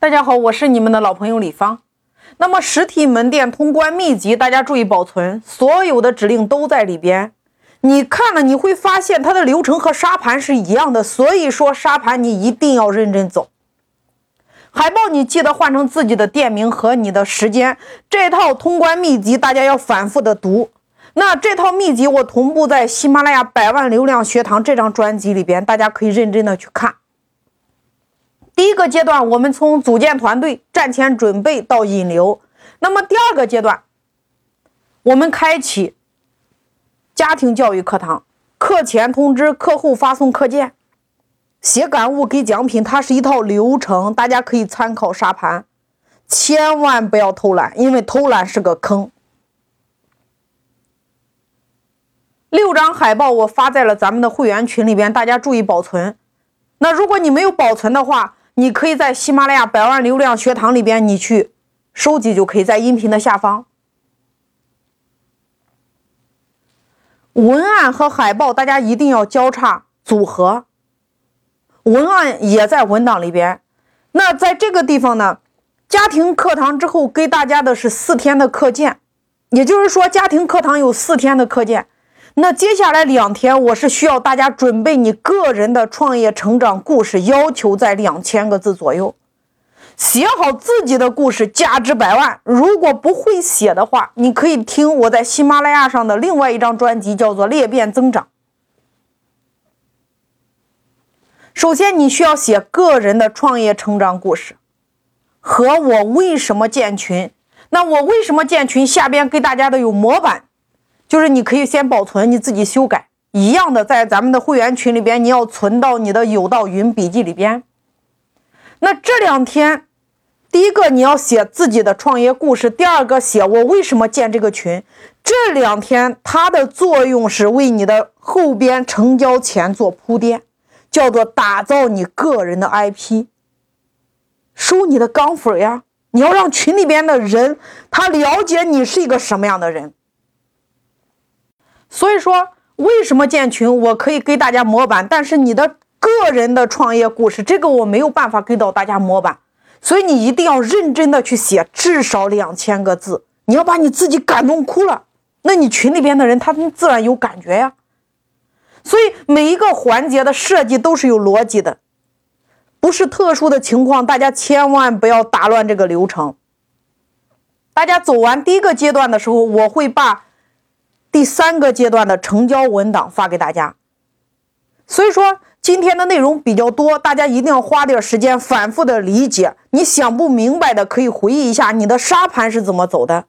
大家好，我是你们的老朋友李芳。那么实体门店通关秘籍，大家注意保存，所有的指令都在里边。你看了，你会发现它的流程和沙盘是一样的。所以说沙盘你一定要认真走。海报你记得换成自己的店名和你的时间。这套通关秘籍大家要反复的读。那这套秘籍我同步在喜马拉雅百万流量学堂这张专辑里边，大家可以认真的去看。第一个阶段，我们从组建团队、战前准备到引流。那么第二个阶段，我们开启家庭教育课堂，课前通知，课后发送课件，写感悟给奖品，它是一套流程，大家可以参考沙盘，千万不要偷懒，因为偷懒是个坑。六张海报我发在了咱们的会员群里边，大家注意保存。那如果你没有保存的话，你可以在喜马拉雅百万流量学堂里边，你去收集就可以，在音频的下方。文案和海报大家一定要交叉组合，文案也在文档里边。那在这个地方呢，家庭课堂之后给大家的是四天的课件，也就是说家庭课堂有四天的课件。那接下来两天，我是需要大家准备你个人的创业成长故事，要求在两千个字左右，写好自己的故事，价值百万。如果不会写的话，你可以听我在喜马拉雅上的另外一张专辑，叫做《裂变增长》。首先，你需要写个人的创业成长故事，和我为什么建群。那我为什么建群？下边给大家的有模板。就是你可以先保存，你自己修改一样的，在咱们的会员群里边，你要存到你的有道云笔记里边。那这两天，第一个你要写自己的创业故事，第二个写我为什么建这个群。这两天它的作用是为你的后边成交前做铺垫，叫做打造你个人的 IP，收你的钢粉呀。你要让群里边的人他了解你是一个什么样的人。所以说，为什么建群？我可以给大家模板，但是你的个人的创业故事，这个我没有办法给到大家模板。所以你一定要认真的去写，至少两千个字。你要把你自己感动哭了，那你群里边的人他们自然有感觉呀。所以每一个环节的设计都是有逻辑的，不是特殊的情况，大家千万不要打乱这个流程。大家走完第一个阶段的时候，我会把。第三个阶段的成交文档发给大家，所以说今天的内容比较多，大家一定要花点时间反复的理解。你想不明白的可以回忆一下你的沙盘是怎么走的。